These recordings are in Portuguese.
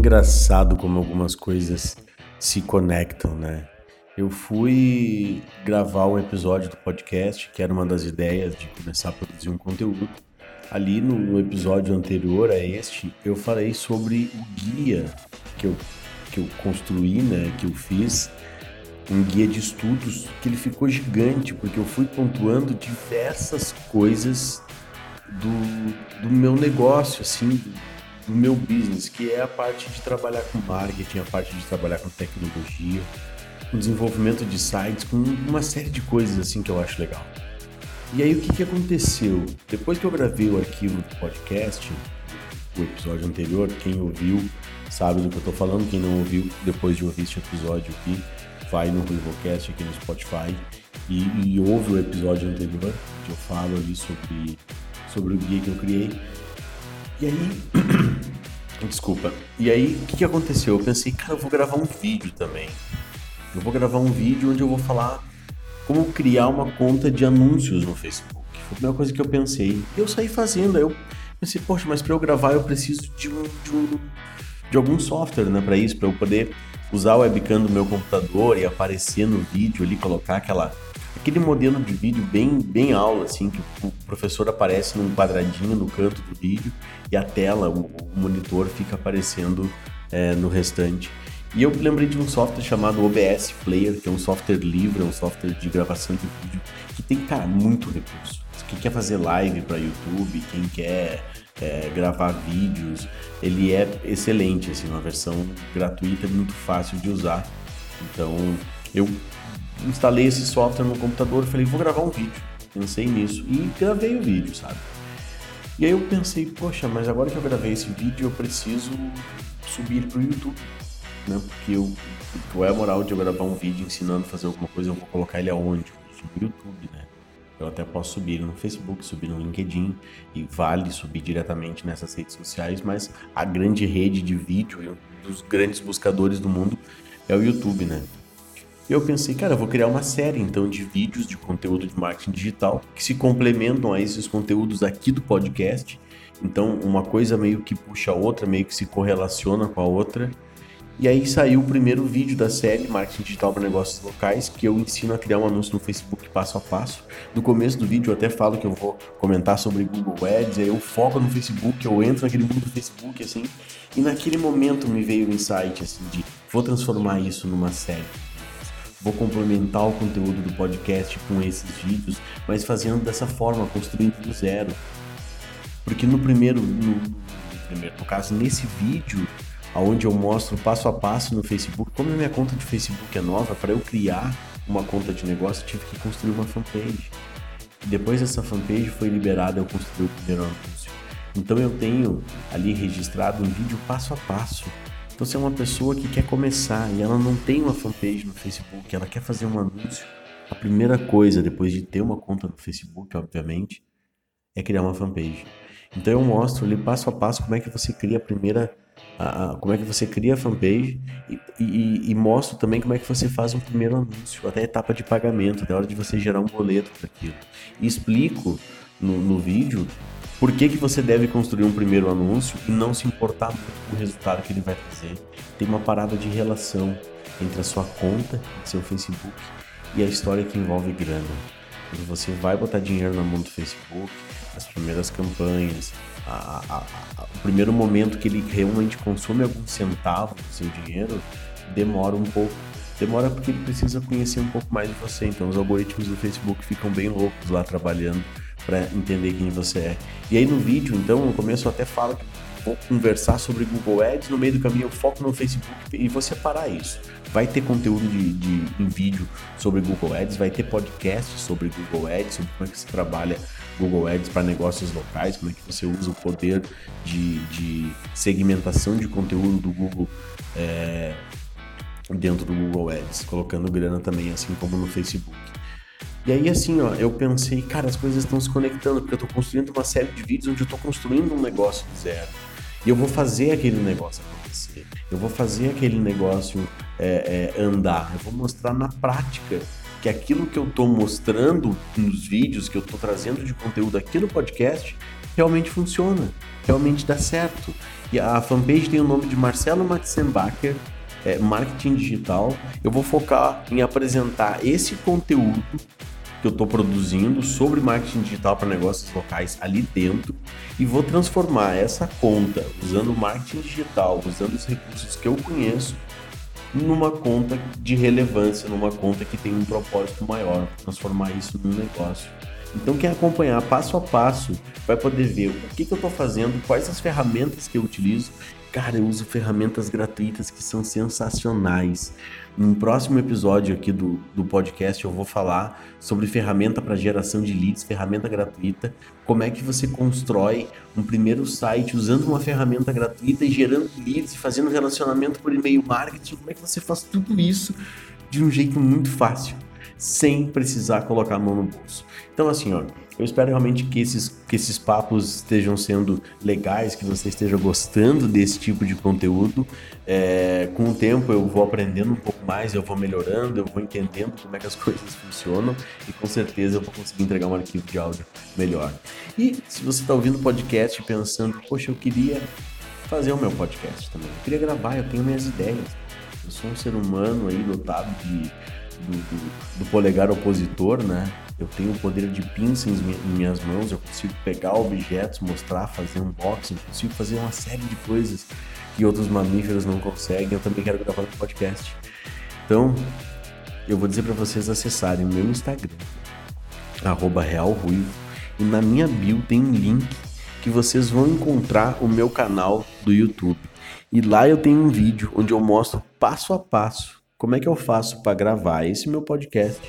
engraçado como algumas coisas se conectam, né? Eu fui gravar um episódio do podcast, que era uma das ideias de começar a produzir um conteúdo. Ali no, episódio anterior a este, eu falei sobre o guia que eu, que eu construí, né? Que eu fiz, um guia de estudos, que ele ficou gigante, porque eu fui pontuando diversas coisas do, do meu negócio, assim, do meu business, que é a parte de trabalhar com marketing, a parte de trabalhar com tecnologia, com desenvolvimento de sites, com uma série de coisas assim que eu acho legal. E aí o que, que aconteceu? Depois que eu gravei o arquivo do podcast, o episódio anterior, quem ouviu sabe do que eu tô falando, quem não ouviu, depois de ouvir este episódio aqui, vai no Ruivocast aqui no Spotify e, e ouve o episódio anterior, que eu falo ali sobre, sobre o guia que eu criei. E aí. Desculpa. E aí, o que, que aconteceu? Eu pensei, cara, eu vou gravar um vídeo também. Eu vou gravar um vídeo onde eu vou falar como criar uma conta de anúncios no Facebook. Foi a primeira coisa que eu pensei. Eu saí fazendo. Eu pensei, poxa, mas para eu gravar eu preciso de um, de, um, de algum software, né, para isso, para eu poder usar o webcam do meu computador e aparecer no vídeo ali, colocar aquela aquele modelo de vídeo bem, bem aula, assim, que o professor aparece num quadradinho no canto do vídeo e a tela, o, o monitor fica aparecendo é, no restante. E eu lembrei de um software chamado OBS Player, que é um software livre, é um software de gravação de vídeo, que tem, cara, muito recurso. Quem quer fazer live para YouTube, quem quer é, gravar vídeos, ele é excelente, assim, uma versão gratuita, muito fácil de usar. Então, eu instalei esse software no computador e falei, vou gravar um vídeo. Pensei nisso e gravei o vídeo, sabe? E aí eu pensei, poxa, mas agora que eu gravei esse vídeo, eu preciso subir para o YouTube, né? Porque eu, qual é a moral de eu gravar um vídeo ensinando a fazer alguma coisa, eu vou colocar ele aonde? No YouTube, né? Eu até posso subir no Facebook, subir no LinkedIn e vale subir diretamente nessas redes sociais, mas a grande rede de vídeo dos grandes buscadores do mundo é o YouTube, né? E eu pensei, cara, eu vou criar uma série então de vídeos de conteúdo de marketing digital que se complementam a esses conteúdos aqui do podcast. Então, uma coisa meio que puxa a outra, meio que se correlaciona com a outra. E aí saiu o primeiro vídeo da série Marketing Digital para Negócios Locais, que eu ensino a criar um anúncio no Facebook passo a passo. No começo do vídeo eu até falo que eu vou comentar sobre Google Ads, aí eu foco no Facebook, eu entro naquele mundo do Facebook, assim. E naquele momento me veio o insight, assim, de vou transformar isso numa série vou complementar o conteúdo do podcast com esses vídeos, mas fazendo dessa forma, construindo do zero. Porque no primeiro, no, no primeiro, no caso, nesse vídeo, onde eu mostro passo a passo no Facebook, como minha conta de Facebook é nova, para eu criar uma conta de negócio, eu tive que construir uma fanpage. Depois dessa fanpage foi liberada, eu construí o primeiro anúncio. Então eu tenho ali registrado um vídeo passo a passo então, se é uma pessoa que quer começar e ela não tem uma fanpage no Facebook, ela quer fazer um anúncio, a primeira coisa, depois de ter uma conta no Facebook, obviamente, é criar uma fanpage. Então, eu mostro ali passo a passo como é que você cria a primeira. A, a, como é que você cria a fanpage e, e, e, mostro também como é que você faz um primeiro anúncio, até a etapa de pagamento, até a hora de você gerar um boleto para aquilo. E explico no, no vídeo por que, que você deve construir um primeiro anúncio e não se importar com o resultado que ele vai trazer? Tem uma parada de relação entre a sua conta, seu Facebook e a história que envolve grana. Quando você vai botar dinheiro na mão do Facebook, as primeiras campanhas, a, a, a, o primeiro momento que ele realmente consome algum centavo do seu dinheiro, demora um pouco. Demora porque ele precisa conhecer um pouco mais de você. Então os algoritmos do Facebook ficam bem loucos lá trabalhando para entender quem você é. E aí no vídeo, então, no começo eu até falo que vou conversar sobre Google Ads, no meio do caminho eu foco no Facebook e vou separar isso. Vai ter conteúdo de, de, em vídeo sobre Google Ads, vai ter podcast sobre Google Ads, sobre como é que se trabalha Google Ads para negócios locais, como é que você usa o poder de, de segmentação de conteúdo do Google é, dentro do Google Ads, colocando grana também, assim como no Facebook. E aí, assim, ó, eu pensei, cara, as coisas estão se conectando, porque eu tô construindo uma série de vídeos onde eu tô construindo um negócio do zero. E eu vou fazer aquele negócio acontecer. Eu vou fazer aquele negócio é, é, andar. Eu vou mostrar na prática que aquilo que eu tô mostrando nos vídeos, que eu tô trazendo de conteúdo aqui no podcast, realmente funciona, realmente dá certo. E a fanpage tem o nome de Marcelo Matzenbacher, é, Marketing Digital. Eu vou focar em apresentar esse conteúdo que eu estou produzindo sobre marketing digital para negócios locais ali dentro e vou transformar essa conta usando marketing digital, usando os recursos que eu conheço numa conta de relevância, numa conta que tem um propósito maior, transformar isso num negócio. Então quem acompanhar passo a passo vai poder ver o que, que eu estou fazendo, quais as ferramentas que eu utilizo. Cara, eu uso ferramentas gratuitas que são sensacionais. No próximo episódio aqui do, do podcast eu vou falar sobre ferramenta para geração de leads, ferramenta gratuita, como é que você constrói um primeiro site usando uma ferramenta gratuita e gerando leads, fazendo relacionamento por e-mail marketing, como é que você faz tudo isso de um jeito muito fácil sem precisar colocar a mão no bolso. Então, assim, ó, eu espero realmente que esses, que esses papos estejam sendo legais, que você esteja gostando desse tipo de conteúdo. É, com o tempo eu vou aprendendo um pouco mais, eu vou melhorando, eu vou entendendo como é que as coisas funcionam e com certeza eu vou conseguir entregar um arquivo de áudio melhor. E se você está ouvindo o podcast pensando, poxa, eu queria fazer o meu podcast também, eu queria gravar, eu tenho minhas ideias. Eu sou um ser humano aí dotado de do, do, do, polegar opositor, né? Eu tenho o poder de pinça em, em minhas mãos, eu consigo pegar objetos, mostrar, fazer unboxing, consigo fazer uma série de coisas que outros mamíferos não conseguem. Eu também quero gravar no podcast. Então, eu vou dizer para vocês acessarem o meu Instagram, realruivo, e na minha bio tem um link que vocês vão encontrar o meu canal do YouTube. E lá eu tenho um vídeo onde eu mostro passo a passo como é que eu faço para gravar esse meu podcast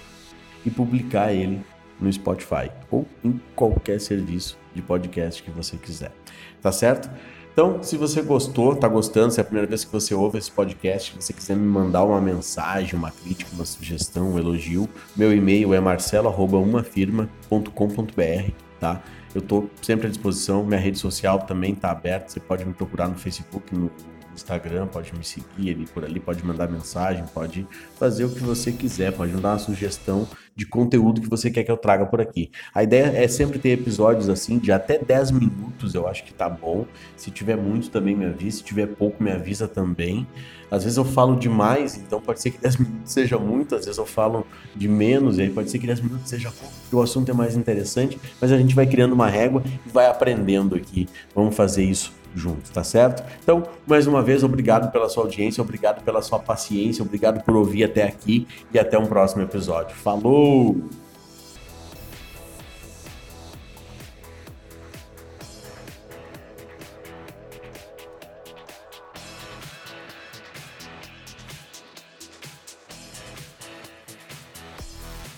e publicar ele no Spotify ou em qualquer serviço de podcast que você quiser. Tá certo? Então, se você gostou, tá gostando, se é a primeira vez que você ouve esse podcast, se você quiser me mandar uma mensagem, uma crítica, uma sugestão, um elogio, meu e-mail é marcelo@umafirma.com.br, tá? Eu tô sempre à disposição, minha rede social também tá aberta, você pode me procurar no Facebook, no Instagram, pode me seguir ali por ali, pode mandar mensagem, pode fazer o que você quiser, pode me dar uma sugestão de conteúdo que você quer que eu traga por aqui. A ideia é sempre ter episódios assim de até 10 minutos, eu acho que tá bom. Se tiver muito também me avisa, se tiver pouco me avisa também. Às vezes eu falo demais, então pode ser que 10 minutos seja muito, às vezes eu falo de menos, e aí pode ser que 10 minutos seja pouco, porque o assunto é mais interessante, mas a gente vai criando uma régua e vai aprendendo aqui. Vamos fazer isso juntos, tá certo? Então, mais uma vez, obrigado pela sua audiência, obrigado pela sua paciência, obrigado por ouvir até aqui e até um próximo episódio. Falou!